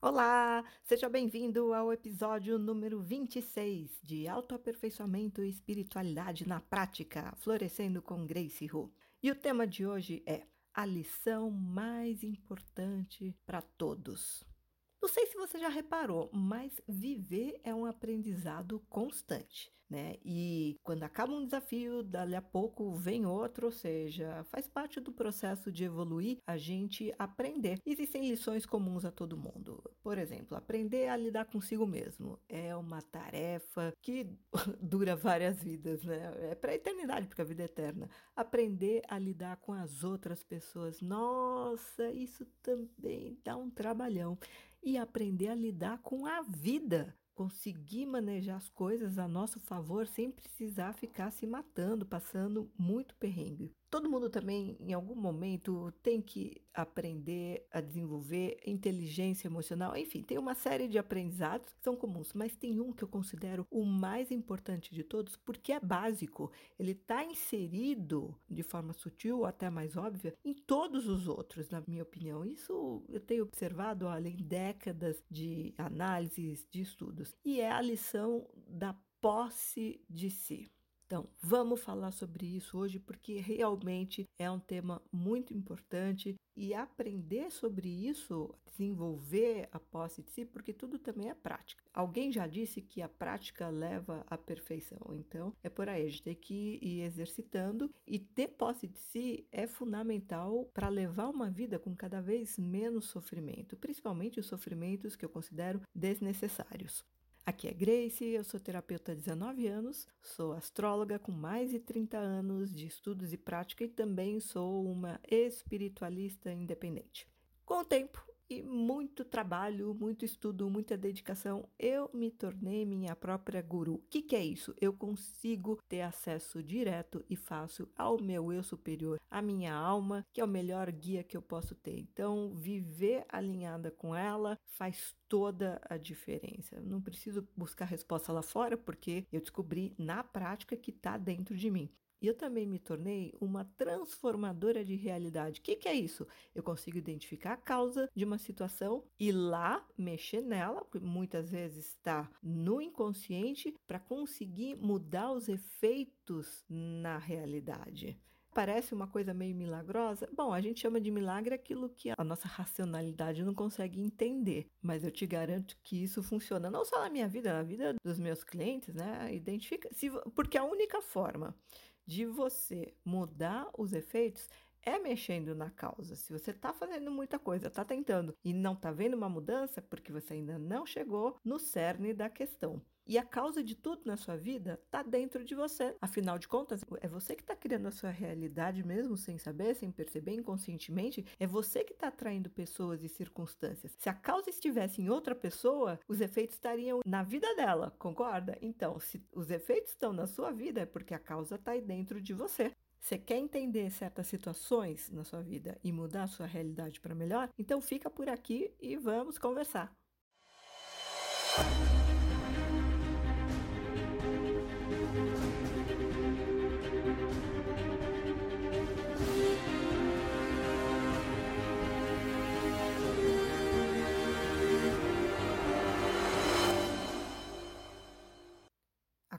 Olá, seja bem-vindo ao episódio número 26 de Autoaperfeiçoamento e Espiritualidade na Prática, Florescendo com Grace Hu. E o tema de hoje é a lição mais importante para todos. Não sei se você já reparou, mas viver é um aprendizado constante né? E quando acaba um desafio, dali a pouco vem outro, ou seja, faz parte do processo de evoluir a gente aprender. Existem lições comuns a todo mundo. Por exemplo, aprender a lidar consigo mesmo é uma tarefa que dura várias vidas, né? É para a eternidade, porque a vida é eterna. Aprender a lidar com as outras pessoas, nossa, isso também dá um trabalhão. E aprender a lidar com a vida conseguir manejar as coisas a nosso favor sem precisar ficar se matando, passando muito perrengue. Todo mundo também, em algum momento, tem que aprender a desenvolver inteligência emocional. Enfim, tem uma série de aprendizados que são comuns, mas tem um que eu considero o mais importante de todos, porque é básico. Ele está inserido de forma sutil, ou até mais óbvia, em todos os outros, na minha opinião. Isso eu tenho observado além décadas de análises, de estudos. E é a lição da posse de si. Então, vamos falar sobre isso hoje porque realmente é um tema muito importante e aprender sobre isso, desenvolver a posse de si, porque tudo também é prática. Alguém já disse que a prática leva à perfeição, então é por aí, a gente tem que ir exercitando e ter posse de si é fundamental para levar uma vida com cada vez menos sofrimento, principalmente os sofrimentos que eu considero desnecessários. Aqui é Grace, eu sou terapeuta há 19 anos, sou astróloga com mais de 30 anos de estudos e prática e também sou uma espiritualista independente. Com o tempo, e muito trabalho, muito estudo, muita dedicação, eu me tornei minha própria guru. O que, que é isso? Eu consigo ter acesso direto e fácil ao meu eu superior, à minha alma, que é o melhor guia que eu posso ter. Então, viver alinhada com ela faz toda a diferença. Não preciso buscar resposta lá fora, porque eu descobri na prática que está dentro de mim. Eu também me tornei uma transformadora de realidade. O que, que, é isso? Eu consigo identificar a causa de uma situação e lá mexer nela, porque muitas vezes está no inconsciente, para conseguir mudar os efeitos na realidade parece uma coisa meio milagrosa. Bom, a gente chama de milagre aquilo que a nossa racionalidade não consegue entender, mas eu te garanto que isso funciona não só na minha vida, na vida dos meus clientes, né? Identifica, se, porque a única forma de você mudar os efeitos é mexendo na causa. Se você está fazendo muita coisa, está tentando e não está vendo uma mudança, porque você ainda não chegou no cerne da questão. E a causa de tudo na sua vida está dentro de você. Afinal de contas, é você que está criando a sua realidade mesmo sem saber, sem perceber inconscientemente. É você que está atraindo pessoas e circunstâncias. Se a causa estivesse em outra pessoa, os efeitos estariam na vida dela, concorda? Então, se os efeitos estão na sua vida, é porque a causa está aí dentro de você. Você quer entender certas situações na sua vida e mudar a sua realidade para melhor? Então fica por aqui e vamos conversar.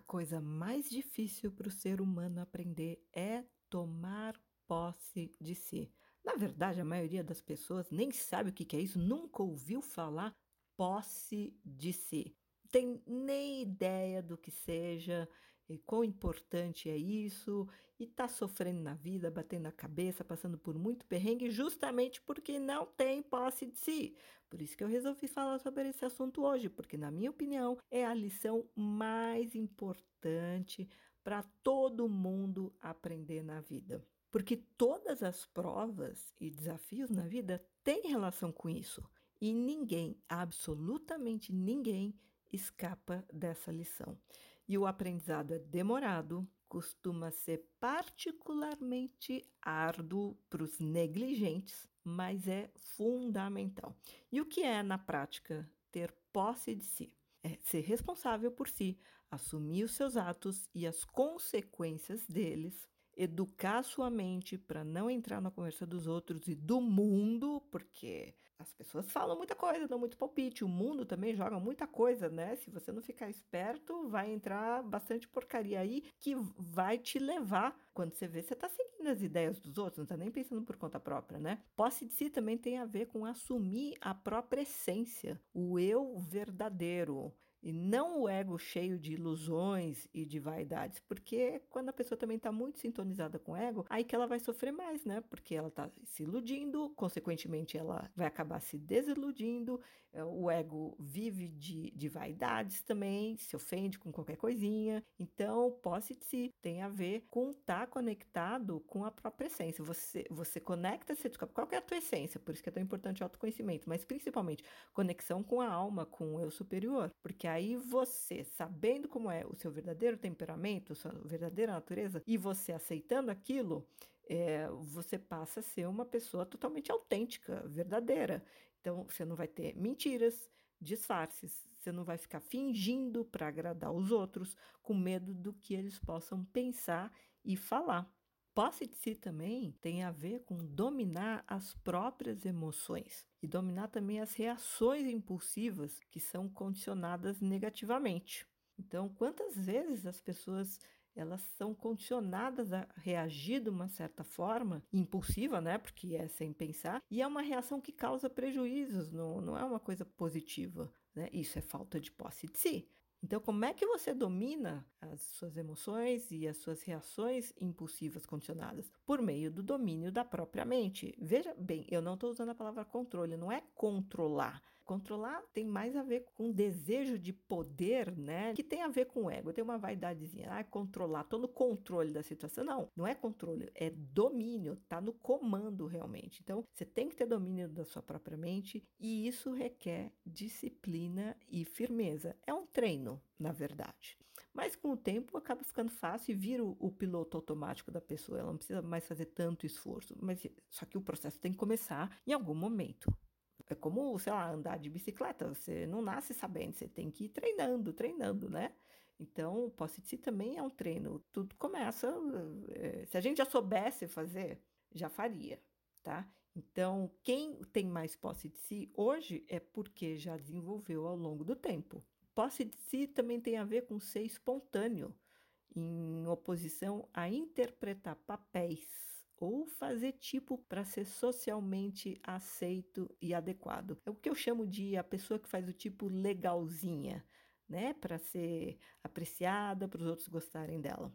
coisa mais difícil para o ser humano aprender é tomar posse de si. Na verdade, a maioria das pessoas nem sabe o que é isso, nunca ouviu falar posse de si. Tem nem ideia do que seja, e quão importante é isso, e está sofrendo na vida, batendo a cabeça, passando por muito perrengue, justamente porque não tem posse de si. Por isso que eu resolvi falar sobre esse assunto hoje, porque, na minha opinião, é a lição mais importante para todo mundo aprender na vida. Porque todas as provas e desafios na vida têm relação com isso. E ninguém, absolutamente ninguém, escapa dessa lição. E o aprendizado é demorado, costuma ser particularmente árduo para os negligentes, mas é fundamental. E o que é, na prática, ter posse de si? É ser responsável por si, assumir os seus atos e as consequências deles, educar sua mente para não entrar na conversa dos outros e do mundo, porque as pessoas falam muita coisa, dão muito palpite, o mundo também joga muita coisa, né? Se você não ficar esperto, vai entrar bastante porcaria aí que vai te levar. Quando você vê, você está seguindo as ideias dos outros, não está nem pensando por conta própria, né? Posse de si também tem a ver com assumir a própria essência, o eu verdadeiro e não o ego cheio de ilusões e de vaidades, porque quando a pessoa também está muito sintonizada com o ego, aí que ela vai sofrer mais, né? Porque ela está se iludindo, consequentemente ela vai acabar se desiludindo, é, o ego vive de, de vaidades também, se ofende com qualquer coisinha. Então, posse de si tem a ver com estar tá conectado com a própria essência. Você, você conecta, você descobre qual é a tua essência, por isso que é tão importante o autoconhecimento, mas principalmente conexão com a alma, com o eu superior, porque aí você, sabendo como é o seu verdadeiro temperamento, sua verdadeira natureza, e você aceitando aquilo, é, você passa a ser uma pessoa totalmente autêntica, verdadeira. Então, você não vai ter mentiras, disfarces, você não vai ficar fingindo para agradar os outros, com medo do que eles possam pensar e falar. Posse de si também tem a ver com dominar as próprias emoções e dominar também as reações impulsivas que são condicionadas negativamente. Então, quantas vezes as pessoas elas são condicionadas a reagir de uma certa forma, impulsiva, né? Porque é sem pensar, e é uma reação que causa prejuízos, não, não é uma coisa positiva. Né? Isso é falta de posse de si. Então, como é que você domina as suas emoções e as suas reações impulsivas condicionadas? Por meio do domínio da própria mente. Veja bem, eu não estou usando a palavra controle, não é controlar. Controlar tem mais a ver com desejo de poder, né? Que tem a ver com o ego. Tem uma vaidadezinha, ah, controlar, tô no controle da situação. Não, não é controle, é domínio, tá no comando realmente. Então, você tem que ter domínio da sua própria mente e isso requer disciplina e firmeza. É um treino, na verdade. Mas com o tempo acaba ficando fácil e vira o, o, piloto automático da pessoa. Ela não precisa mais fazer tanto esforço. Mas só que o processo tem que começar em algum momento. É como, sei lá, andar de bicicleta. Você não nasce sabendo, você tem que ir treinando, treinando, né? Então, o posse de si também é um treino. Tudo começa. É, se a gente já soubesse fazer, já faria, tá? Então, quem tem mais posse de si hoje é porque já desenvolveu ao longo do tempo. Posse de si também tem a ver com ser espontâneo, em oposição a interpretar papéis ou fazer tipo para ser socialmente aceito e adequado. É o que eu chamo de a pessoa que faz o tipo legalzinha, né, para ser apreciada, para os outros gostarem dela.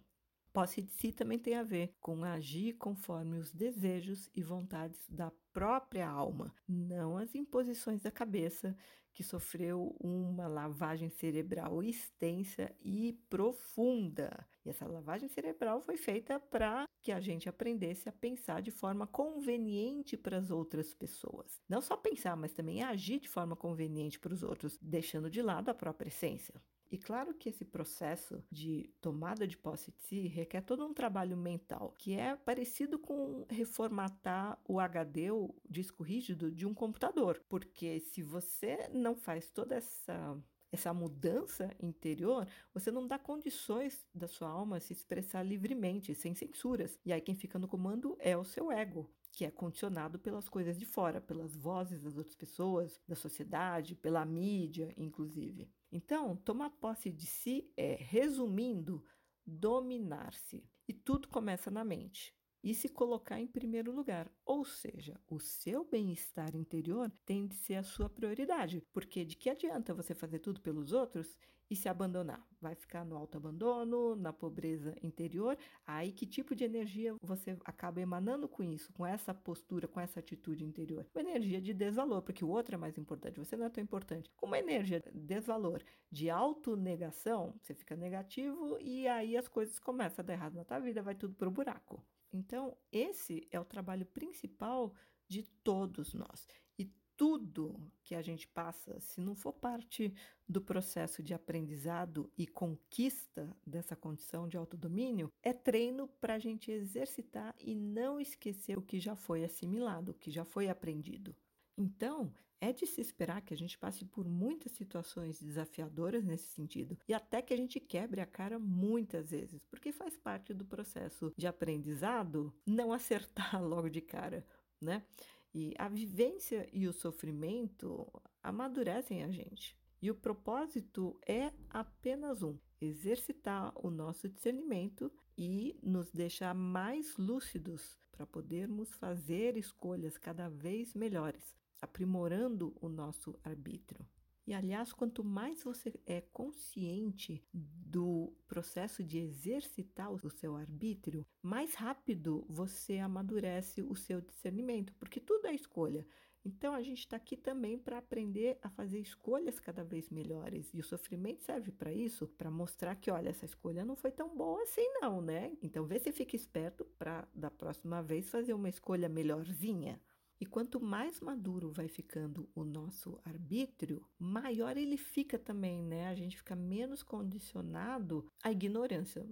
Posse de si também tem a ver com agir conforme os desejos e vontades da própria alma, não as imposições da cabeça que sofreu uma lavagem cerebral extensa e profunda. E essa lavagem cerebral foi feita para que a gente aprendesse a pensar de forma conveniente para as outras pessoas. Não só pensar, mas também agir de forma conveniente para os outros, deixando de lado a própria essência. E claro que esse processo de tomada de posse de si requer todo um trabalho mental, que é parecido com reformatar o HD, o disco rígido, de um computador. Porque se você não faz toda essa essa mudança interior, você não dá condições da sua alma se expressar livremente, sem censuras. E aí quem fica no comando é o seu ego, que é condicionado pelas coisas de fora, pelas vozes das outras pessoas, da sociedade, pela mídia, inclusive. Então, tomar posse de si é, resumindo, dominar-se. E tudo começa na mente e se colocar em primeiro lugar. Ou seja, o seu bem-estar interior tem de ser a sua prioridade, porque de que adianta você fazer tudo pelos outros e se abandonar? Vai ficar no autoabandono, na pobreza interior? Aí que tipo de energia você acaba emanando com isso, com essa postura, com essa atitude interior? Uma energia de desvalor, porque o outro é mais importante, você não é tão importante. Com uma energia de desvalor, de autonegação, você fica negativo e aí as coisas começam a dar errado na tua vida, vai tudo pro buraco. Então, esse é o trabalho principal de todos nós. E tudo que a gente passa, se não for parte do processo de aprendizado e conquista dessa condição de autodomínio, é treino para a gente exercitar e não esquecer o que já foi assimilado, o que já foi aprendido. Então, É de se esperar que a gente passe por muitas situações desafiadoras nesse sentido e até que a gente quebre a cara muitas vezes, porque faz parte do processo de aprendizado não acertar logo de cara, né? E a vivência e o sofrimento amadurecem a gente. E o propósito é apenas um: exercitar o nosso discernimento e nos deixar mais lúcidos para podermos fazer escolhas cada vez melhores, aprimorando o nosso arbítrio. E aliás, quanto mais você é consciente do processo de exercitar o seu arbítrio, mais rápido você amadurece o seu discernimento, porque tudo é escolha. Então a gente está aqui também para aprender a fazer escolhas cada vez melhores. E o sofrimento serve para isso, para mostrar que, olha, essa escolha não foi tão boa assim, não, né? Então vê se fica esperto para da próxima vez fazer uma escolha melhorzinha. E quanto mais maduro vai ficando o nosso arbítrio, maior ele fica também, né? A gente fica menos condicionado à ignorância,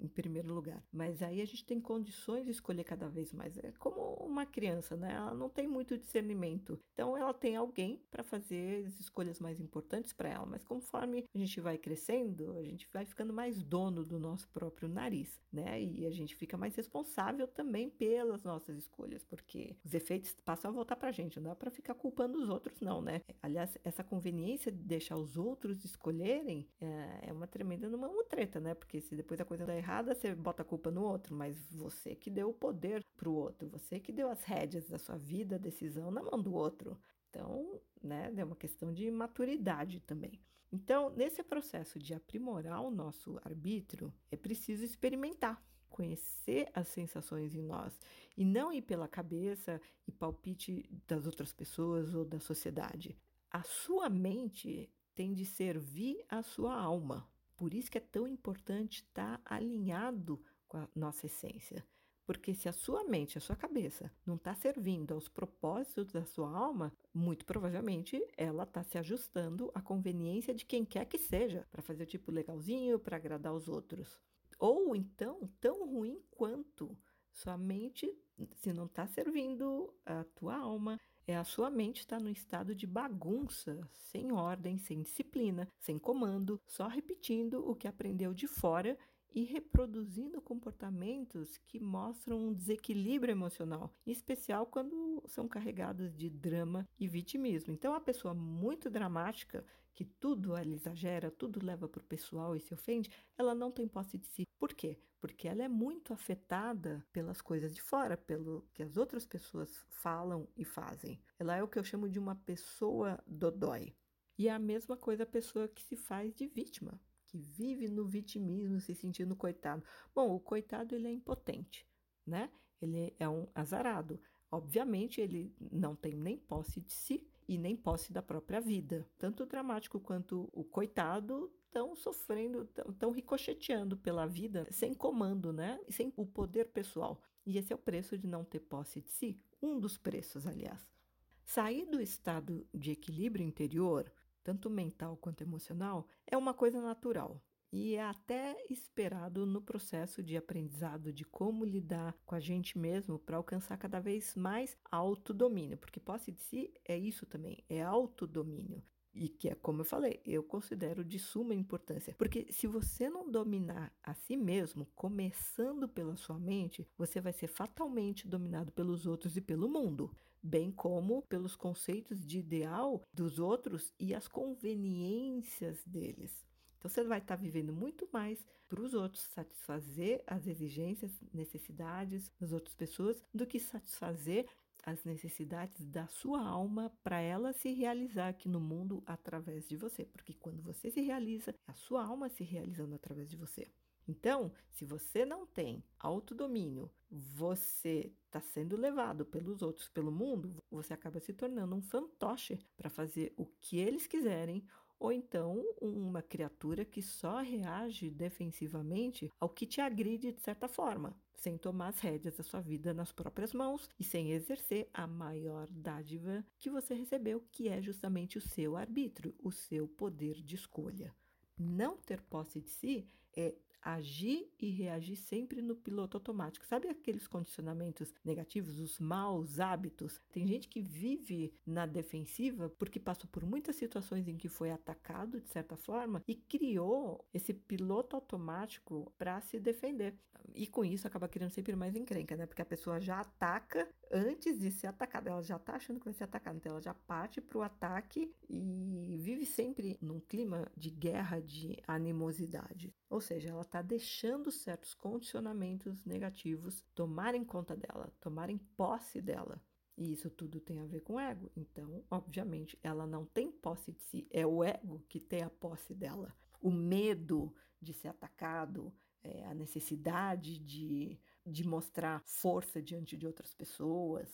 em, primeiro lugar. Mas aí a gente tem condições de escolher cada vez mais. É como uma criança, né? Ela não tem muito discernimento. Então ela tem alguém para fazer as escolhas mais importantes para ela. Mas conforme a gente vai crescendo, a gente vai ficando mais dono do nosso próprio nariz, né? E a gente fica mais responsável também pelas nossas escolhas, porque os efeitos passam a voltar para a gente. Não dá para ficar culpando os outros, não, né? Aliás, essa conveniência de deixar os outros escolherem é, é uma tremenda uma, treta, né? Porque se depois a coisa errada, você bota a culpa no outro, mas você que deu o poder para o outro, você que deu as rédeas da sua vida, a decisão na mão do outro. Então, né, é uma questão de maturidade também. Então, nesse processo de aprimorar o nosso arbítrio, é preciso experimentar conhecer as sensações em nós e não ir pela cabeça e palpite das outras pessoas ou da sociedade. A sua mente tem de servir a sua alma. Por isso que é tão importante estar alinhado com a nossa essência. Porque se a sua mente, a sua cabeça não está servindo aos propósitos da sua alma, muito provavelmente ela está se ajustando à conveniência de quem quer que seja, para fazer o tipo legalzinho, para agradar os outros. Ou então, tão ruim quanto sua mente, se não está servindo a tua alma, é a sua mente está no estado de bagunça, sem ordem, sem disciplina, sem comando, só repetindo o que aprendeu de fora e reproduzindo comportamentos que mostram um desequilíbrio emocional, em especial quando são carregados de drama e vitimismo. Então, a pessoa muito dramática que tudo ela exagera, tudo leva para o pessoal e se ofende, ela não tem posse de si. Por quê? Porque ela é muito afetada pelas coisas de fora, pelo que as outras pessoas falam e fazem. Ela é o que eu chamo de uma pessoa dodói. E é a mesma coisa a pessoa que se faz de vítima, que vive no vitimismo, se sentindo coitado. Bom, o coitado ele é impotente, né? Ele é um azarado. Obviamente, ele não tem nem posse de si e nem posse da própria vida. Tanto o dramático quanto o coitado estão sofrendo, estão ricocheteando pela vida sem comando, né? Sem o poder pessoal. E esse é o preço de não ter posse de si. Um dos preços, aliás. Sair do estado de equilíbrio interior, tanto mental quanto emocional, é uma coisa natural e é até esperado no processo de aprendizado de como lidar com a gente mesmo para alcançar cada vez mais autodomínio, porque posse de si é isso também, é autodomínio. E que é como eu falei, eu considero de suma importância. Porque se você não dominar a si mesmo, começando pela sua mente, você vai ser fatalmente dominado pelos outros e pelo mundo, bem como pelos conceitos de ideal dos outros e as conveniências deles. Então você vai estar vivendo muito mais para os outros, satisfazer as exigências, necessidades das outras pessoas, do que satisfazer as necessidades da sua alma para ela se realizar aqui no mundo através de você. Porque quando você se realiza, a sua alma se realizando através de você. Então, se você não tem autodomínio, você está sendo levado pelos outros, pelo mundo, você acaba se tornando um fantoche para fazer o que eles quiserem ou então uma criatura que só reage defensivamente ao que te agride de certa forma, sem tomar as rédeas da sua vida nas próprias mãos e sem exercer a maior dádiva que você recebeu, que é justamente o seu arbítrio, o seu poder de escolha. Não ter posse de si é agir e reagir sempre no piloto automático. Sabe aqueles condicionamentos negativos, os maus hábitos? Tem gente que vive na defensiva porque passou por muitas situações em que foi atacado de certa forma e criou esse piloto automático para se defender. E com isso acaba criando sempre mais encrenca, né? Porque a pessoa já ataca antes de ser atacada. Ela já está achando que vai ser atacada, então ela já parte para o ataque e vive sempre num clima de guerra, de animosidade. Ou seja, ela está deixando certos condicionamentos negativos tomarem conta dela, tomarem posse dela. E isso tudo tem a ver com ego. Então, obviamente, ela não tem posse de si. É o ego que tem a posse dela. O medo de ser atacado, é, a necessidade de, de mostrar força diante de outras pessoas.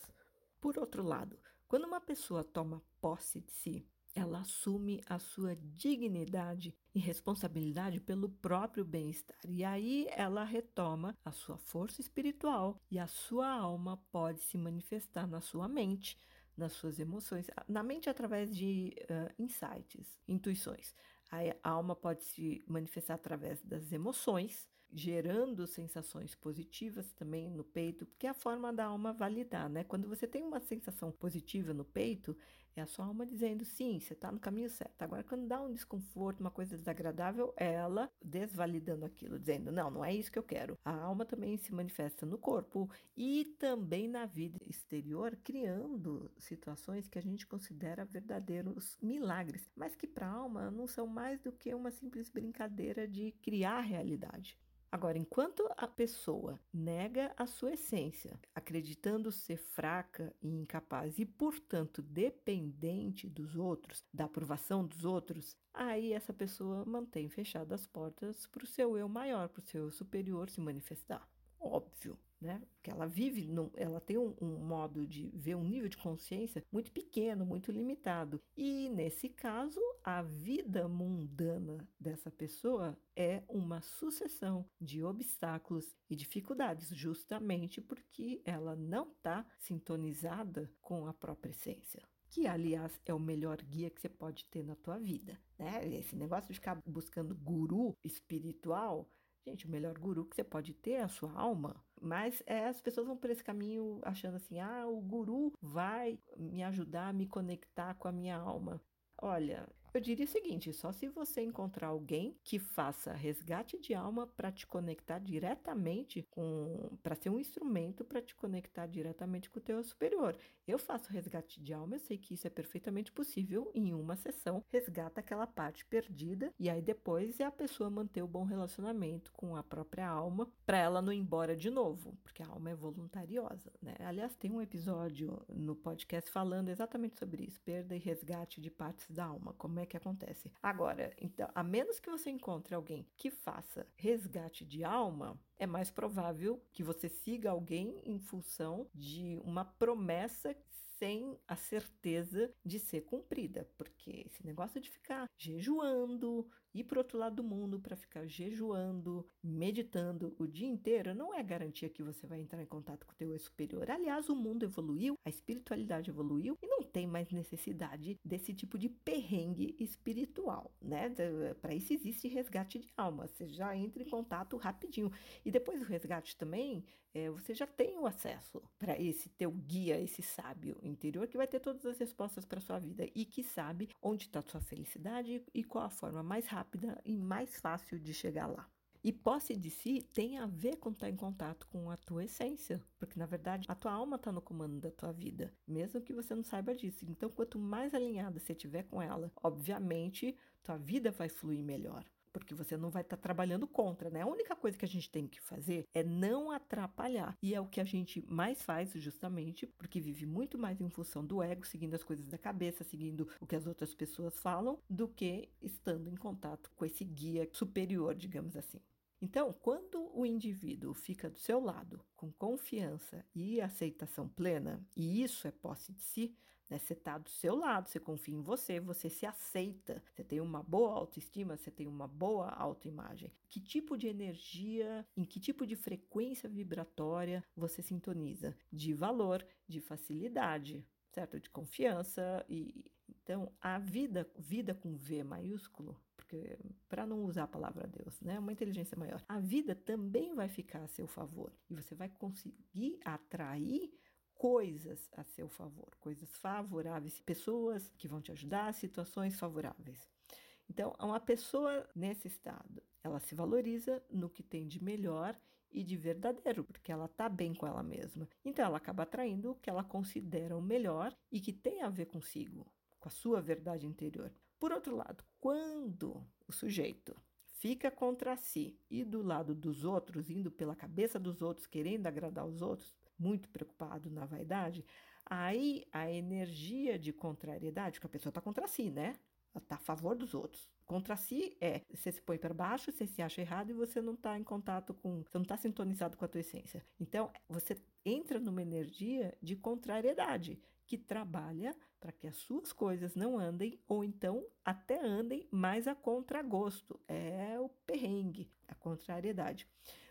Por outro lado, quando uma pessoa toma posse de si, ela assume a sua dignidade e responsabilidade pelo próprio bem-estar. E aí ela retoma a sua força espiritual e a sua alma pode se manifestar na sua mente, nas suas emoções, na mente através de uh, insights, intuições. A alma pode se manifestar através das emoções, gerando sensações positivas também no peito, porque é a forma da alma validar, né? Quando você tem uma sensação positiva no peito, é a sua alma dizendo sim, você está no caminho certo. Agora, quando dá um desconforto, uma coisa desagradável, ela desvalidando aquilo, dizendo não, não é isso que eu quero. A alma também se manifesta no corpo e também na vida exterior, criando situações que a gente considera verdadeiros milagres, mas que para a alma não são mais do que uma simples brincadeira de criar realidade. Agora, enquanto a pessoa nega a sua essência, acreditando ser fraca e incapaz e, portanto, dependente dos outros, da aprovação dos outros, aí essa pessoa mantém fechadas as portas para o seu eu maior, para o seu eu superior se manifestar. Óbvio né? Porque ela vive, num, ela tem um, um, modo de ver um nível de consciência muito pequeno, muito limitado. E nesse caso, a vida mundana dessa pessoa é uma sucessão de obstáculos e dificuldades, justamente porque ela não está sintonizada com a própria essência que aliás é o melhor guia que você pode ter na tua vida, né? Esse negócio de ficar buscando guru espiritual, gente, o melhor guru que você pode ter é a sua alma. Mas é, as pessoas vão por esse caminho achando assim: ah, o guru vai me ajudar a me conectar com a minha alma. Olha, eu diria o seguinte: só se você encontrar alguém que faça resgate de alma para te conectar diretamente com. para ser um instrumento para te conectar diretamente com o teu superior. Eu faço resgate de alma, eu sei que isso é perfeitamente possível em uma sessão. Resgata aquela parte perdida e aí depois é a pessoa manter o bom relacionamento com a própria alma para ela não ir embora de novo, porque a alma é voluntariosa, né? Aliás, tem um episódio no podcast falando exatamente sobre isso, perda e resgate de partes da alma, como é é que acontece. Agora, então, a menos que você encontre alguém que faça resgate de alma, é mais provável que você siga alguém em função de uma promessa sem a certeza de ser cumprida, porque esse negócio de ficar jejuando, ir para outro lado do mundo para ficar jejuando, meditando o dia inteiro, não é garantia que você vai entrar em contato com o teu eu superior. Aliás, o mundo evoluiu, a espiritualidade evoluiu e não tem mais necessidade desse tipo de perrengue espiritual, né? Para isso existe resgate de alma. Você já entra em contato rapidinho. E depois do resgate também, é, você já tem o acesso para esse teu guia, esse sábio interior que vai ter todas as respostas para sua vida e que sabe onde está sua felicidade e qual a forma mais rápida e mais fácil de chegar lá. E posse de si tem a ver com estar tá em contato com a tua essência, porque na verdade a tua alma está no comando da tua vida, mesmo que você não saiba disso. Então, quanto mais alinhada você tiver com ela, obviamente tua vida vai fluir melhor porque você não vai estar tá trabalhando contra, né? A única coisa que a gente tem que fazer é não atrapalhar. E é o que a gente mais faz, justamente, porque vive muito mais em função do ego, seguindo as coisas da cabeça, seguindo o que as outras pessoas falam, do que estando em contato com esse guia superior, digamos assim. Então, quando o indivíduo fica do seu lado com confiança e aceitação plena, e isso é posse de si, né? Você está do seu lado, você confia em você, você se aceita, você tem uma boa autoestima, você tem uma boa autoimagem. Que tipo de energia, em que tipo de frequência vibratória você sintoniza? De valor, de facilidade, certo? De confiança e Então, a vida, vida com V maiúsculo, porque para não usar a palavra Deus, né, uma inteligência maior, a vida também vai ficar a seu favor e você vai conseguir atrair coisas a seu favor, coisas favoráveis, pessoas que vão te ajudar, situações favoráveis. Então, uma pessoa nesse estado, ela se valoriza no que tem de melhor e de verdadeiro, porque ela está bem com ela mesma. Então, ela acaba atraindo o que ela considera o melhor e que tem a ver consigo, com a sua verdade interior. Por outro lado, quando o sujeito fica contra si e do lado dos outros, indo pela cabeça dos outros, querendo agradar os outros, muito preocupado na vaidade, aí a energia de contrariedade, que a pessoa está contra si, né? Ela está a favor dos outros. Contra si é você se põe para baixo, você se acha errado e você não está em contato com, você não está sintonizado com a tua essência. Então, você entra numa energia de contrariedade que trabalha para que as suas coisas não andem ou então até andem mais a contragosto. É o perrengue, a contrariedade.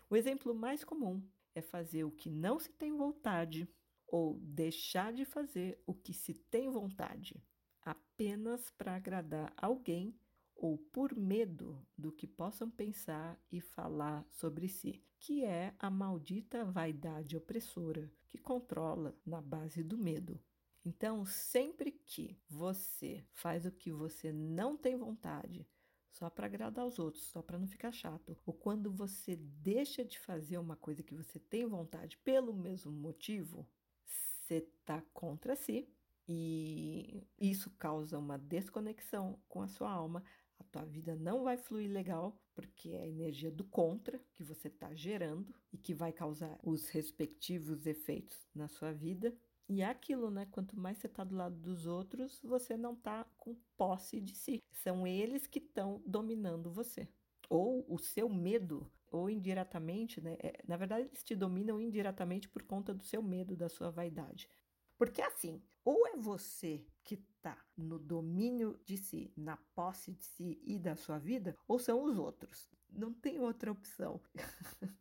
O exemplo mais comum é fazer o que não se tem vontade ou deixar de fazer o que se tem vontade apenas para agradar alguém ou por medo do que possam pensar e falar sobre si, que é a maldita vaidade opressora que controla na base do medo. Então, sempre que você faz o que você não tem vontade, só para agradar os outros, só para não ficar chato, ou quando você deixa de fazer uma coisa que você tem vontade pelo mesmo motivo, você está contra si e isso causa uma desconexão com a sua alma. A tua vida não vai fluir legal, porque é a energia do contra que você está gerando e que vai causar os respectivos efeitos na sua vida. E é aquilo, né? Quanto mais você está do lado dos outros, você não está com posse de si. São eles que estão dominando você. Ou o seu medo, ou indiretamente, né? É, na verdade, eles te dominam indiretamente por conta do seu medo, da sua vaidade. Porque assim, ou é você que está no domínio de si, na posse de si e da sua vida, ou são os outros. Não tem outra opção.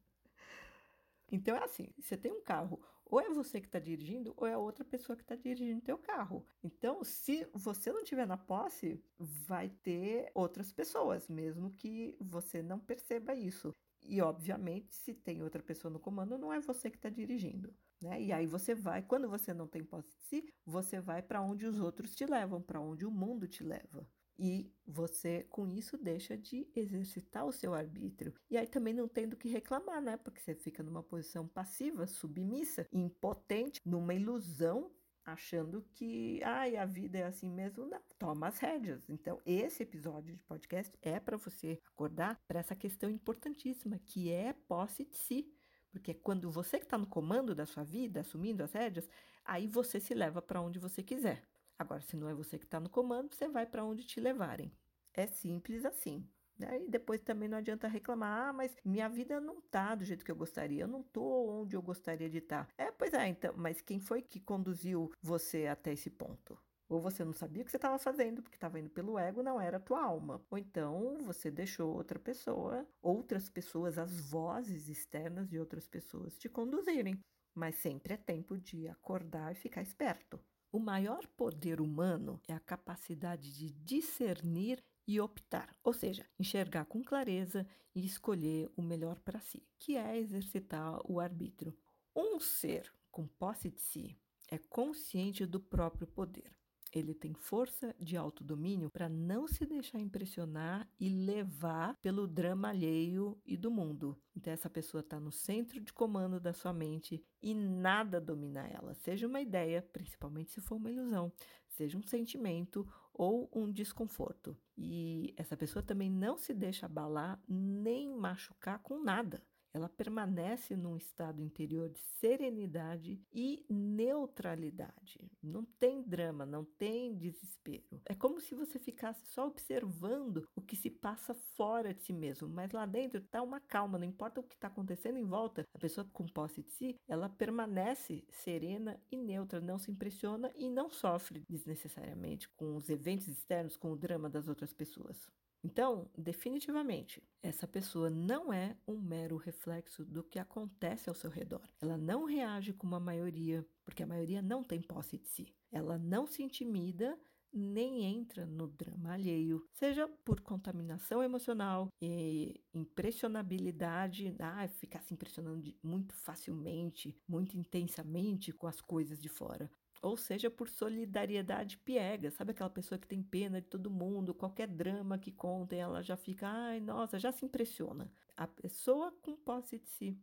então é assim: você tem um carro, ou é você que está dirigindo, ou é outra pessoa que está dirigindo teu carro. Então, se você não tiver na posse, vai ter outras pessoas, mesmo que você não perceba isso. E, obviamente, se tem outra pessoa no comando, não é você que está dirigindo. Né? E aí você vai, quando você não tem posse de si, você vai para onde os outros te levam, para onde o mundo te leva. E você, com isso, deixa de exercitar o seu arbítrio. E aí também não tem do que reclamar, né? Porque você fica numa posição passiva, submissa, impotente, numa ilusão, achando que ai, a vida é assim mesmo. Não, toma as rédeas. Então, esse episódio de podcast é para você acordar para essa questão importantíssima, que é posse de si. Porque quando você que está no comando da sua vida, assumindo as rédeas, aí você se leva para onde você quiser. Agora, se não é você que está no comando, você vai para onde te levarem. É simples assim. Né? E depois também não adianta reclamar, ah, mas minha vida não tá do jeito que eu gostaria, eu não tô onde eu gostaria de estar. Tá. É, pois é, então, mas quem foi que conduziu você até esse ponto? Ou você não sabia o que você estava fazendo, porque estava indo pelo ego, não era a tua alma. Ou então você deixou outra pessoa, outras pessoas, as vozes externas de outras pessoas te conduzirem. Mas sempre é tempo de acordar e ficar esperto. O maior poder humano é a capacidade de discernir e optar, ou seja, enxergar com clareza e escolher o melhor para si, que é exercitar o arbítrio. Um ser com posse de si é consciente do próprio poder ele tem força de autodomínio para não se deixar impressionar e levar pelo drama alheio e do mundo. Então, essa pessoa está no centro de comando da sua mente e nada domina ela, seja uma ideia, principalmente se for uma ilusão, seja um sentimento ou um desconforto. E essa pessoa também não se deixa abalar nem machucar com nada ela permanece num estado interior de serenidade e neutralidade. Não tem drama, não tem desespero. É como se você ficasse só observando o que se passa fora de si mesmo, mas lá dentro está uma calma, não importa o que está acontecendo em volta. A pessoa com posse de si, ela permanece serena e neutra, não se impressiona e não sofre desnecessariamente com os eventos externos, com o drama das outras pessoas. Então, definitivamente, essa pessoa não é um mero reflexo do que acontece ao seu redor. Ela não reage como a maioria, porque a maioria não tem posse de si. Ela não se intimida nem entra no drama alheio, seja por contaminação emocional e impressionabilidade, ah, ficar se impressionando muito facilmente, muito intensamente com as coisas de fora. Ou seja, por solidariedade piega, sabe aquela pessoa que tem pena de todo mundo, qualquer drama que contem, ela já fica, ai, nossa, já se impressiona. A pessoa com posse de si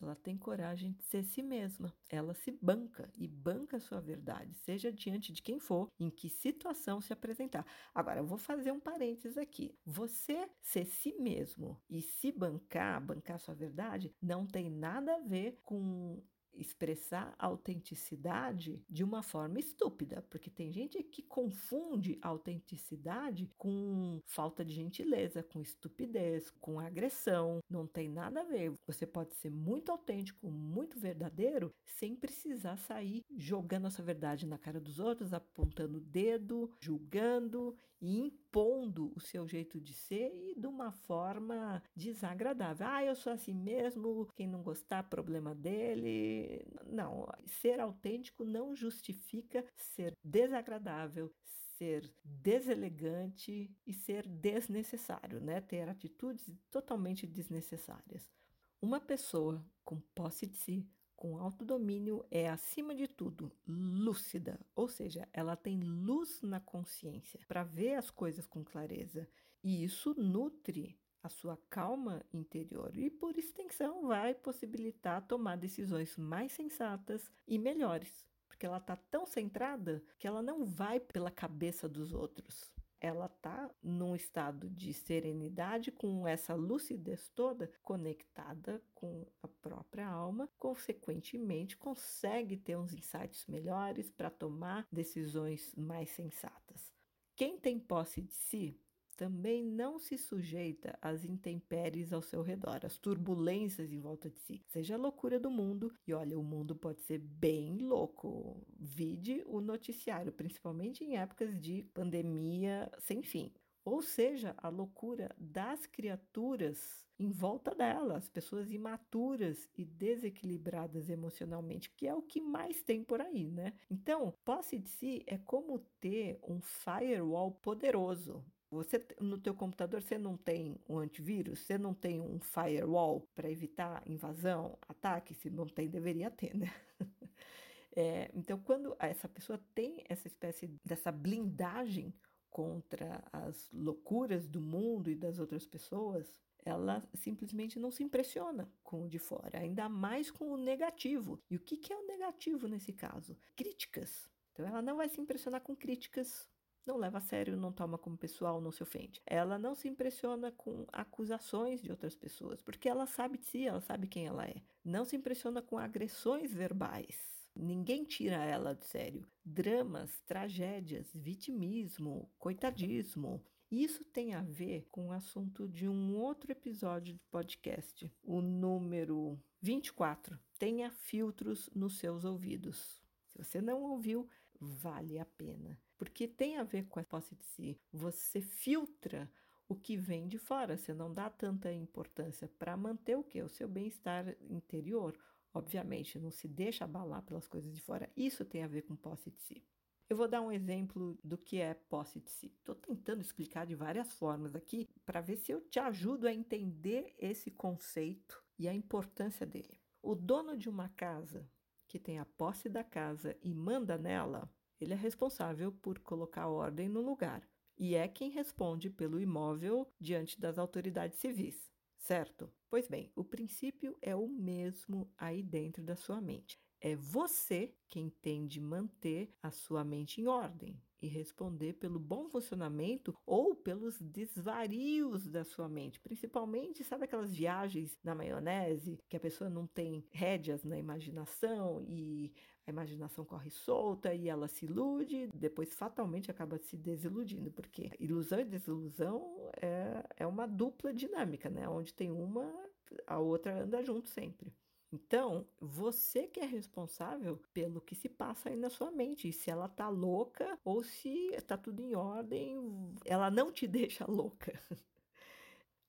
ela tem coragem de ser si mesma. Ela se banca e banca a sua verdade, seja diante de quem for, em que situação se apresentar. Agora, eu vou fazer um parênteses aqui. Você ser si mesmo e se bancar, bancar sua verdade, não tem nada a ver com expressar autenticidade de uma forma estúpida, porque tem gente que confunde autenticidade com falta de gentileza, com estupidez, com agressão. Não tem nada a ver. Você pode ser muito autêntico, muito verdadeiro, sem precisar sair jogando essa verdade na cara dos outros, apontando o dedo, julgando e impondo o seu jeito de ser e de uma forma desagradável. Ah, eu sou assim mesmo, quem não gostar, problema dele. Não, ser autêntico não justifica ser desagradável, ser deselegante e ser desnecessário, né? Ter atitudes totalmente desnecessárias. Uma pessoa com posse de si, com autodomínio é, acima de tudo, lúcida, ou seja, ela tem luz na consciência para ver as coisas com clareza. E isso nutre a sua calma interior e, por extensão, vai possibilitar tomar decisões mais sensatas e melhores, porque ela está tão centrada que ela não vai pela cabeça dos outros ela está num estado de serenidade com essa lucidez toda conectada com a própria alma, consequentemente consegue ter uns insights melhores para tomar decisões mais sensatas. Quem tem posse de si também não se sujeita às intempéries ao seu redor, às turbulências em volta de si. Seja a loucura do mundo, e olha, o mundo pode ser bem louco. Vide o noticiário, principalmente em épocas de pandemia sem fim. Ou seja, a loucura das criaturas em volta dela, as pessoas imaturas e desequilibradas emocionalmente, que é o que mais tem por aí, né? Então, posse de si é como ter um firewall poderoso. Você no teu computador você não tem um antivírus, você não tem um firewall para evitar invasão, ataque, se não tem deveria ter, né? é, então quando essa pessoa tem essa espécie dessa blindagem contra as loucuras do mundo e das outras pessoas, ela simplesmente não se impressiona com o de fora, ainda mais com o negativo. E o que, que é o negativo nesse caso? Críticas. Então ela não vai se impressionar com críticas não leva a sério, não toma como pessoal, não se ofende. Ela não se impressiona com acusações de outras pessoas, porque ela sabe de si, ela sabe quem ela é. Não se impressiona com agressões verbais. Ninguém tira ela de sério. Dramas, tragédias, vitimismo, coitadismo. Isso tem a ver com o assunto de um outro episódio do podcast, o número 24. Tenha filtros nos seus ouvidos. Se você não ouviu, vale a pena porque tem a ver com a posse de si. Você filtra o que vem de fora, você não dá tanta importância para manter o que? O seu bem-estar interior. Obviamente, não se deixa abalar pelas coisas de fora. Isso tem a ver com posse de si. Eu vou dar um exemplo do que é posse de si. Estou tentando explicar de várias formas aqui para ver se eu te ajudo a entender esse conceito e a importância dele. O dono de uma casa que tem a posse da casa e manda nela, ele é responsável por colocar ordem no lugar e é quem responde pelo imóvel diante das autoridades civis, certo? Pois bem, o princípio é o mesmo aí dentro da sua mente. É você quem tem de manter a sua mente em ordem e responder pelo bom funcionamento ou pelos desvarios da sua mente. Principalmente, sabe aquelas viagens na maionese que a pessoa não tem rédeas na imaginação e a imaginação corre solta e ela se ilude, depois fatalmente acaba se desiludindo, porque ilusão e desilusão é, é uma dupla dinâmica, né? Onde tem uma, a outra anda junto sempre. Então, você que é responsável pelo que se passa aí na sua mente, se ela tá louca ou se tá tudo em ordem, ela não te deixa louca.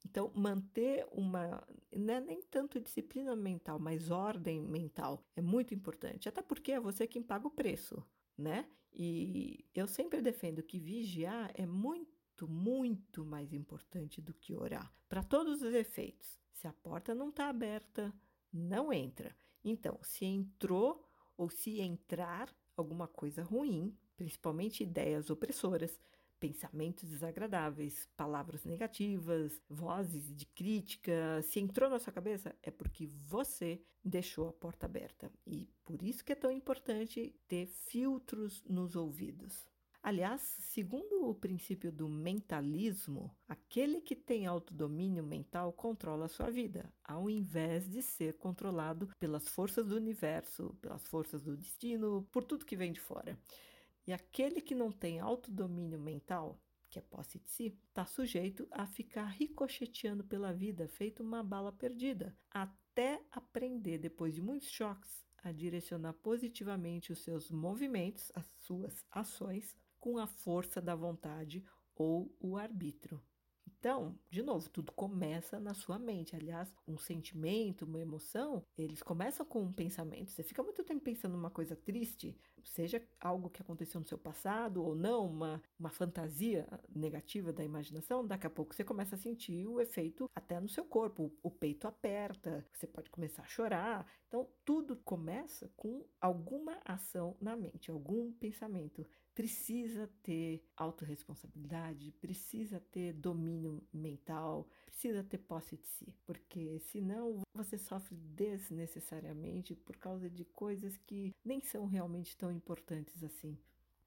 Então, manter uma, não é nem tanto disciplina mental, mas ordem mental é muito importante. Até porque é você quem paga o preço. né? E eu sempre defendo que vigiar é muito, muito mais importante do que orar, para todos os efeitos. Se a porta não está aberta, não entra. Então, se entrou ou se entrar alguma coisa ruim, principalmente ideias opressoras, pensamentos desagradáveis, palavras negativas, vozes de crítica, se entrou na sua cabeça, é porque você deixou a porta aberta. E por isso que é tão importante ter filtros nos ouvidos. Aliás, segundo o princípio do mentalismo, aquele que tem autodomínio mental controla a sua vida, ao invés de ser controlado pelas forças do universo, pelas forças do destino, por tudo que vem de fora. E aquele que não tem autodomínio mental, que é posse de si, está sujeito a ficar ricocheteando pela vida, feito uma bala perdida, até aprender, depois de muitos choques, a direcionar positivamente os seus movimentos, as suas ações, com a força da vontade ou o arbítrio. Então, de novo, tudo começa na sua mente. Aliás, um sentimento, uma emoção, eles começam com um pensamento. Você fica muito tempo pensando numa coisa triste, seja algo que aconteceu no seu passado ou não, uma, uma fantasia negativa da imaginação, daqui a pouco você começa a sentir o efeito até no seu corpo. O, o peito aperta, você pode começar a chorar. Então, tudo começa com alguma ação na mente, algum pensamento precisa ter autorresponsabilidade, precisa ter domínio mental, precisa ter posse de si, porque senão você sofre desnecessariamente por causa de coisas que nem são realmente tão importantes assim.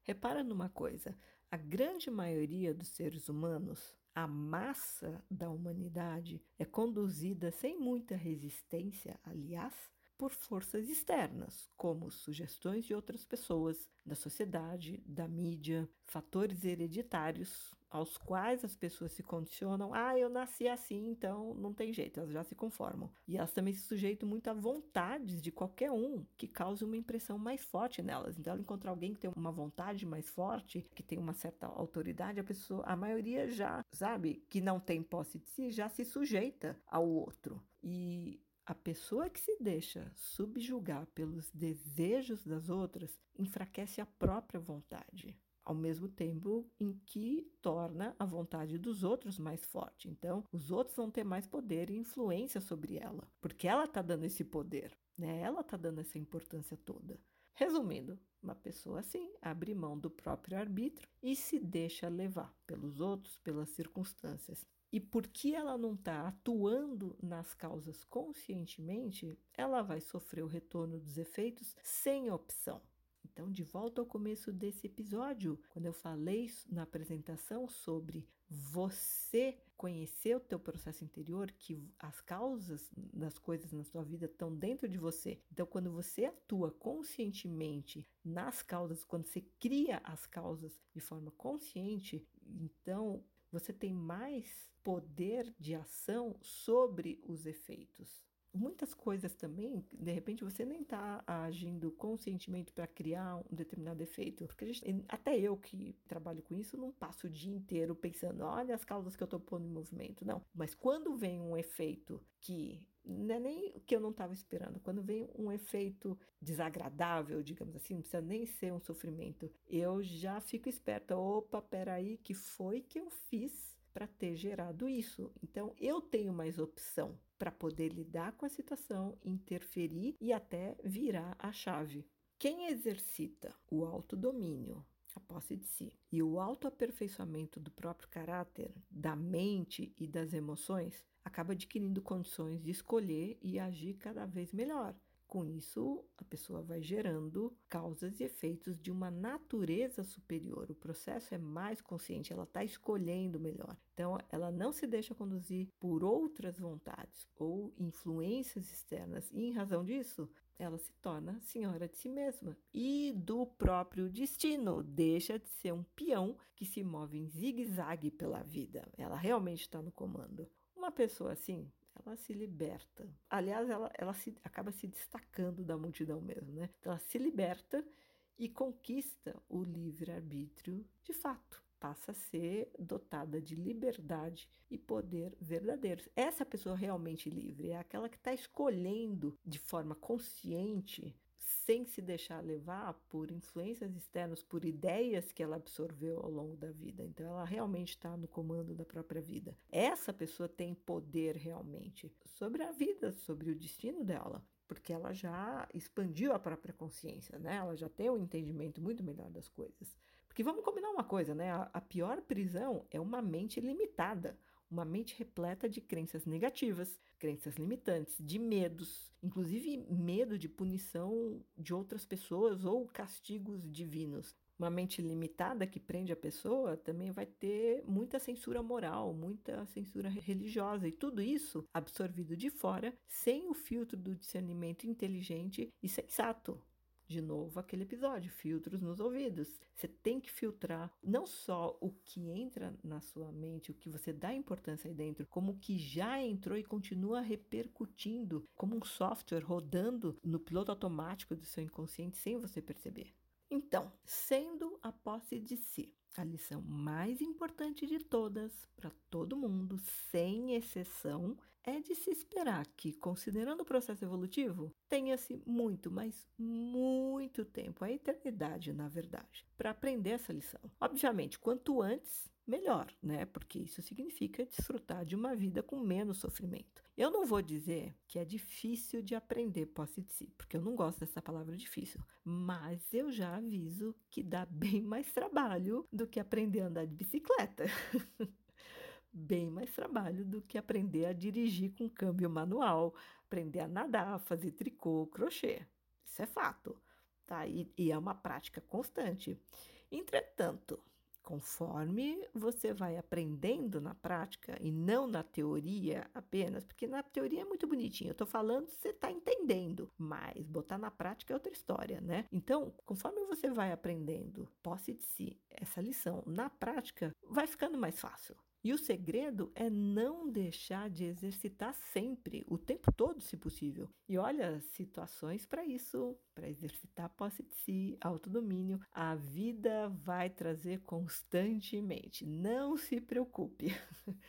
Repara numa coisa: a grande maioria dos seres humanos, a massa da humanidade, é conduzida sem muita resistência, aliás, por forças externas, como sugestões de outras pessoas, da sociedade, da mídia, fatores hereditários aos quais as pessoas se condicionam. Ah, eu nasci assim, então não tem jeito, elas já se conformam. E elas também se sujeitam muito a vontades de qualquer um que cause uma impressão mais forte nelas. Então, ela encontrar alguém que tem uma vontade mais forte, que tem uma certa autoridade, a pessoa, a maioria já sabe que não tem posse de si, já se sujeita ao outro. E a pessoa que se deixa subjugar pelos desejos das outras enfraquece a própria vontade, ao mesmo tempo em que torna a vontade dos outros mais forte. Então, os outros vão ter mais poder e influência sobre ela, porque ela está dando esse poder, né? Ela está dando essa importância toda. Resumindo, uma pessoa assim abre mão do próprio arbítrio e se deixa levar pelos outros, pelas circunstâncias. E porque ela não está atuando nas causas conscientemente, ela vai sofrer o retorno dos efeitos sem opção. Então, de volta ao começo desse episódio, quando eu falei na apresentação sobre você conhecer o teu processo interior, que as causas das coisas na sua vida estão dentro de você. Então, quando você atua conscientemente nas causas, quando você cria as causas de forma consciente, então você tem mais poder de ação sobre os efeitos. Muitas coisas também, de repente, você nem está agindo conscientemente para criar um determinado efeito. Porque gente, até eu que trabalho com isso, não passo o dia inteiro pensando, olha as causas que eu estou pondo em movimento. Não. Mas quando vem um efeito que não é nem o que eu não estava esperando. Quando vem um efeito desagradável, digamos assim, não precisa nem ser um sofrimento, eu já fico esperta. Opa, peraí, que foi que eu fiz para ter gerado isso? Então, eu tenho mais opção para poder lidar com a situação, interferir e até virar a chave. Quem exercita o autodomínio, a posse de si e o autoaperfeiçoamento do próprio caráter, da mente e das emoções, acaba adquirindo condições de escolher e agir cada vez melhor. Com isso, a pessoa vai gerando causas e efeitos de uma natureza superior. O processo é mais consciente, ela está escolhendo melhor. Então, ela não se deixa conduzir por outras vontades ou influências externas. E, em razão disso, ela se torna senhora de si mesma e do próprio destino. Deixa de ser um peão que se move em zigue-zague pela vida. Ela realmente está no comando. Uma pessoa assim, ela se liberta. Aliás, ela, ela se, acaba se destacando da multidão mesmo, né? Então, ela se liberta e conquista o livre-arbítrio de fato. Passa a ser dotada de liberdade e poder verdadeiros. Essa pessoa realmente livre é aquela que está escolhendo de forma consciente sem se deixar levar por influências externas, por ideias que ela absorveu ao longo da vida. Então, ela realmente está no comando da própria vida. Essa pessoa tem poder realmente sobre a vida, sobre o destino dela porque ela já expandiu a própria consciência, né? Ela já tem um entendimento muito melhor das coisas. Porque vamos combinar uma coisa, né? A, a pior prisão é uma mente limitada, uma mente repleta de crenças negativas, crenças limitantes, de medos, inclusive medo de punição de outras pessoas ou castigos divinos. Uma mente limitada que prende a pessoa também vai ter muita censura moral, muita censura religiosa, e tudo isso absorvido de fora, sem o filtro do discernimento inteligente e sensato de novo aquele episódio, filtros nos ouvidos. Você tem que filtrar não só o que entra na sua mente, o que você dá importância aí dentro, como o que já entrou e continua repercutindo como um software rodando no piloto automático do seu inconsciente sem você perceber. Então, sendo a posse de si a lição mais importante de todas para todo mundo, sem exceção, é de se esperar que, considerando o processo evolutivo, tenha-se muito, mas muito tempo, a eternidade, na verdade, para aprender essa lição. Obviamente, quanto antes, melhor, né? Porque isso significa desfrutar de uma vida com menos sofrimento. Eu não vou dizer que é difícil de aprender posse de si, porque eu não gosto dessa palavra difícil, mas eu já aviso que dá bem mais trabalho do que aprender a andar de bicicleta. bem mais trabalho do que aprender a dirigir com câmbio manual, aprender a nadar, fazer tricô, crochê. Isso é fato, tá? E, e é uma prática constante. Entretanto, conforme você vai aprendendo na prática e não na teoria apenas, porque na teoria é muito bonitinho, eu tô falando, você tá entendendo, mas botar na prática é outra história, né? Então, conforme você vai aprendendo posse de si, essa lição na prática, vai ficando mais fácil. E o segredo é não deixar de exercitar sempre, o tempo todo, se possível. E olha, situações para isso, para exercitar a posse de si, autodomínio, a vida vai trazer constantemente. Não se preocupe.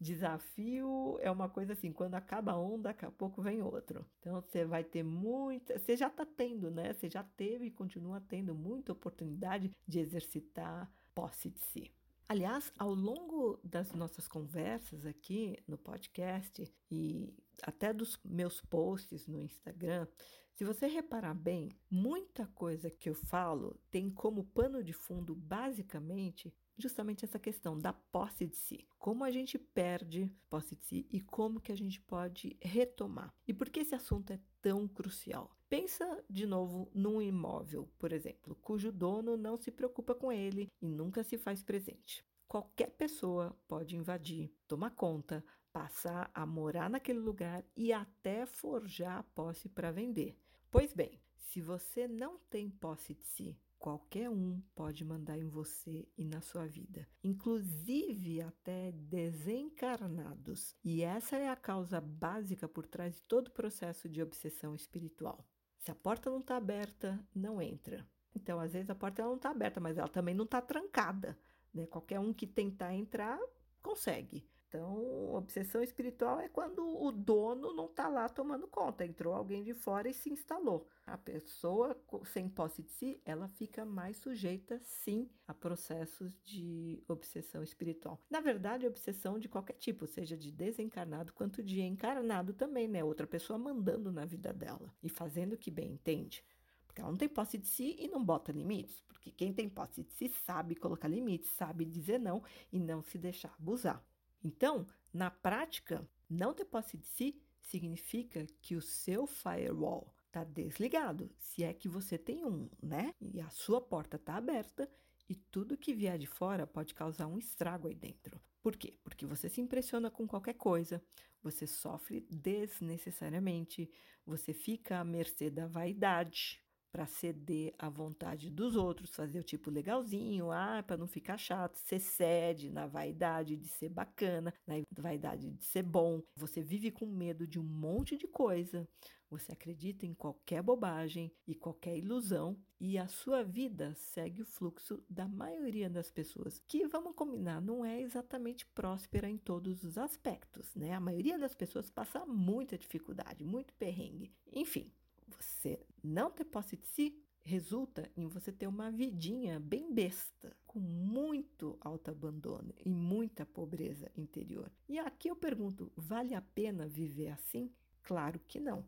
Desafio é uma coisa assim, quando acaba a onda, daqui a pouco vem outro. Então você vai ter muita, você já está tendo, né? Você já teve e continua tendo muita oportunidade de exercitar posse de si. Aliás, ao longo das nossas conversas aqui no podcast e até dos meus posts no Instagram, se você reparar bem, muita coisa que eu falo tem como pano de fundo, basicamente, justamente essa questão da posse de si. Como a gente perde posse de si e como que a gente pode retomar. E por que esse assunto é tão crucial? Pensa de novo num imóvel, por exemplo, cujo dono não se preocupa com ele e nunca se faz presente. Qualquer pessoa pode invadir, tomar conta, passar a morar naquele lugar e até forjar a posse para vender. Pois bem, se você não tem posse de si, qualquer um pode mandar em você e na sua vida, inclusive até desencarnados. E essa é a causa básica por trás de todo o processo de obsessão espiritual. Se a porta não está aberta, não entra. Então, às vezes a porta não está aberta, mas ela também não está trancada. Né? Qualquer um que tentar entrar consegue. Então, obsessão espiritual é quando o dono não está lá tomando conta, entrou alguém de fora e se instalou. A pessoa sem posse de si, ela fica mais sujeita, sim, a processos de obsessão espiritual. Na verdade, obsessão de qualquer tipo, seja de desencarnado quanto de encarnado também, né? Outra pessoa mandando na vida dela e fazendo o que bem entende. Porque ela não tem posse de si e não bota limites, porque quem tem posse de si sabe colocar limites, sabe dizer não e não se deixar abusar. Então, na prática, não ter posse de si significa que o seu firewall está desligado, se é que você tem um, né? E a sua porta está aberta e tudo que vier de fora pode causar um estrago aí dentro. Por quê? Porque você se impressiona com qualquer coisa, você sofre desnecessariamente, você fica à mercê da vaidade, para ceder à vontade dos outros, fazer o tipo legalzinho, ah, para não ficar chato, você cede na vaidade de ser bacana, na vaidade de ser bom. Você vive com medo de um monte de coisa. Você acredita em qualquer bobagem e qualquer ilusão e a sua vida segue o fluxo da maioria das pessoas, que vamos combinar, não é exatamente próspera em todos os aspectos, né? A maioria das pessoas passa muita dificuldade, muito perrengue. Enfim, Você não ter posse de si resulta em você ter uma vidinha bem besta, com muito autoabandono e muita pobreza interior. E aqui eu pergunto: vale a pena viver assim? Claro que não.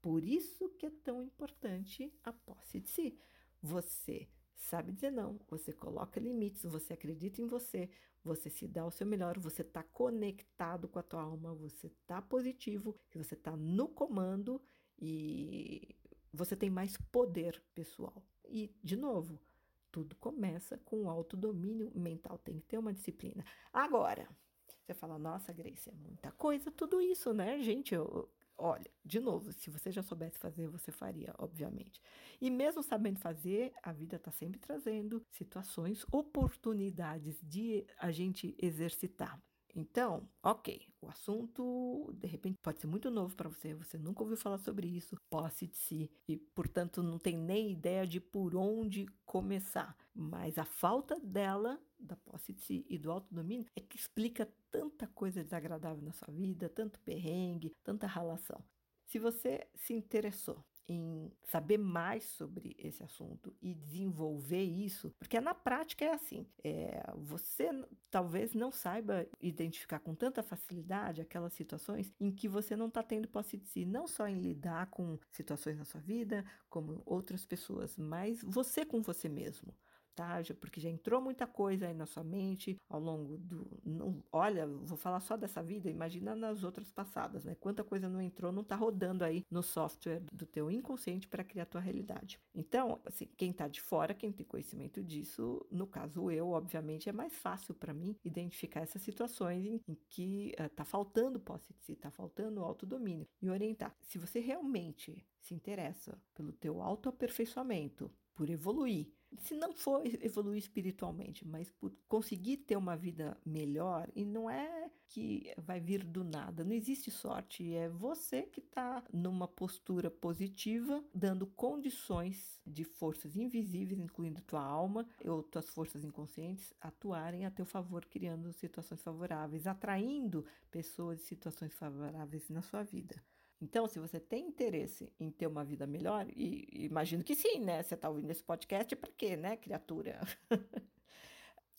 Por isso que é tão importante a posse de si. Você sabe dizer não, você coloca limites, você acredita em você, você se dá o seu melhor, você está conectado com a tua alma, você está positivo, você está no comando e você tem mais poder pessoal. E, de novo, tudo começa com o autodomínio mental, tem que ter uma disciplina. Agora, você fala, nossa, Grace, é muita coisa, tudo isso, né, gente? Eu, olha, de novo, se você já soubesse fazer, você faria, obviamente. E mesmo sabendo fazer, a vida está sempre trazendo situações, oportunidades de a gente exercitar. Então, ok, o assunto de repente pode ser muito novo para você, você nunca ouviu falar sobre isso, posse de si, e portanto não tem nem ideia de por onde começar. Mas a falta dela, da posse de si e do autodomínio, é que explica tanta coisa desagradável na sua vida, tanto perrengue, tanta relação. Se você se interessou em saber mais sobre esse assunto e desenvolver isso, porque na prática é assim: é, você talvez não saiba identificar com tanta facilidade aquelas situações em que você não está tendo posse de si, não só em lidar com situações na sua vida, como outras pessoas, mas você com você mesmo tá? Porque já entrou muita coisa aí na sua mente ao longo do. Olha, vou falar só dessa vida, imagina nas outras passadas, né? Quanta coisa não entrou, não tá rodando aí no software do teu inconsciente para criar a tua realidade. Então, assim, quem tá de fora, quem tem conhecimento disso, no caso eu, obviamente, é mais fácil para mim identificar essas situações em, em que uh, tá faltando posse de si, tá faltando autodomínio e orientar. Se você realmente se interessa pelo teu autoaperfeiçoamento, por evoluir, se não for evoluir espiritualmente, mas por conseguir ter uma vida melhor, e não é que vai vir do nada, não existe sorte, é você que está numa postura positiva, dando condições de forças invisíveis, incluindo tua alma ou tuas forças inconscientes, atuarem a teu favor, criando situações favoráveis, atraindo pessoas e situações favoráveis na sua vida. Então, se você tem interesse em ter uma vida melhor, e, imagino que sim, né? Você está ouvindo esse podcast para quê, né, criatura?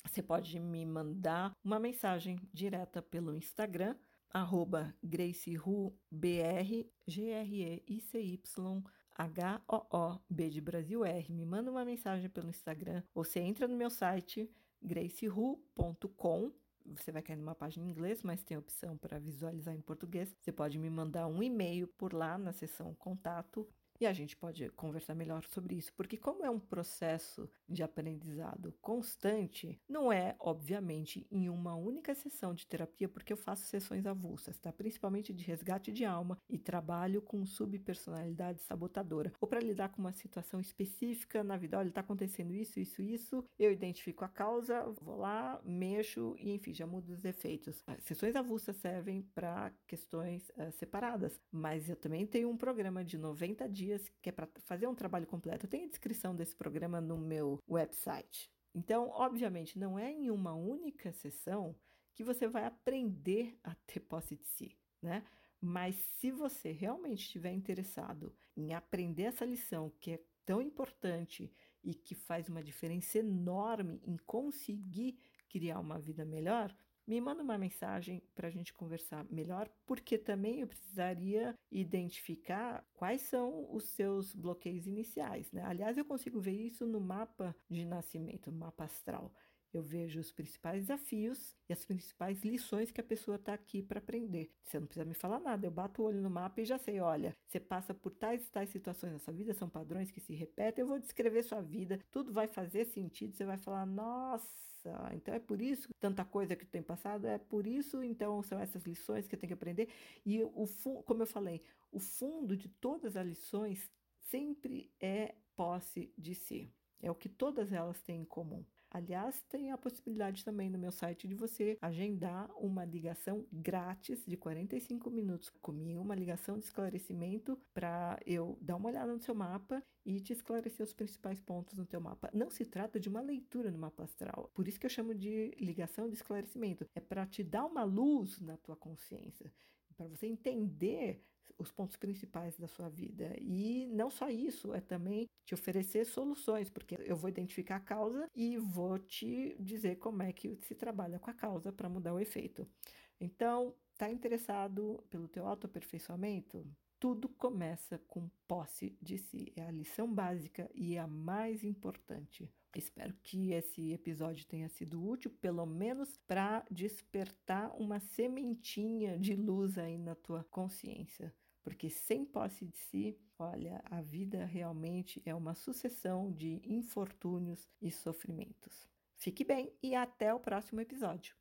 você pode me mandar uma mensagem direta pelo Instagram, arroba GraceRuBR, G-R-E-I-C-Y, H-O-O-B de Brasil R. Me manda uma mensagem pelo Instagram. Você entra no meu site, graceru.com você vai cair numa página em inglês, mas tem a opção para visualizar em português. Você pode me mandar um e-mail por lá na seção contato e a gente pode conversar melhor sobre isso, porque como é um processo de aprendizado constante, não é, obviamente, em uma única sessão de terapia, porque eu faço sessões avulsas, tá? Principalmente de resgate de alma e trabalho com subpersonalidade sabotadora, ou para lidar com uma situação específica na vida, olha, está acontecendo isso, isso, isso, eu identifico a causa, vou lá, mexo e, enfim, já mudo os efeitos. As sessões avulsas servem para questões uh, separadas, mas eu também tenho um programa de 90 dias dias, que é para fazer um trabalho completo. Tem a descrição desse programa no meu website. Então, obviamente, não é em uma única sessão que você vai aprender a ter posse de si, né? Mas se você realmente estiver interessado em aprender essa lição que é tão importante e que faz uma diferença enorme em conseguir criar uma vida melhor, me manda uma mensagem para a gente conversar melhor, porque também eu precisaria identificar quais são os seus bloqueios iniciais. Né? Aliás, eu consigo ver isso no mapa de nascimento, no mapa astral. Eu vejo os principais desafios e as principais lições que a pessoa está aqui para aprender. Você não precisa me falar nada, eu bato o olho no mapa e já sei, olha, você passa por tais e tais situações na sua vida, são padrões que se repetem, eu vou descrever sua vida, tudo vai fazer sentido, você vai falar, nossa, então é por isso tanta coisa que tem passado, é por isso, então são essas lições que eu tenho que aprender. E o como eu falei, o fundo de todas as lições sempre é posse de si. É o que todas elas têm em comum. Aliás, tem a possibilidade também no meu site de você agendar uma ligação grátis de 45 minutos comigo, uma ligação de esclarecimento para eu dar uma olhada no seu mapa e te esclarecer os principais pontos no teu mapa. Não se trata de uma leitura no mapa astral. Por isso que eu chamo de ligação de esclarecimento. É para te dar uma luz na tua consciência para você entender os pontos principais da sua vida. E não só isso, é também te oferecer soluções, porque eu vou identificar a causa e vou te dizer como é que se trabalha com a causa para mudar o efeito. Então, está interessado pelo teu autoaperfeiçoamento? Tudo começa com posse de si. É a lição básica e a mais importante. Espero que esse episódio tenha sido útil, pelo menos para despertar uma sementinha de luz aí na tua consciência. Porque sem posse de si, olha, a vida realmente é uma sucessão de infortúnios e sofrimentos. Fique bem e até o próximo episódio.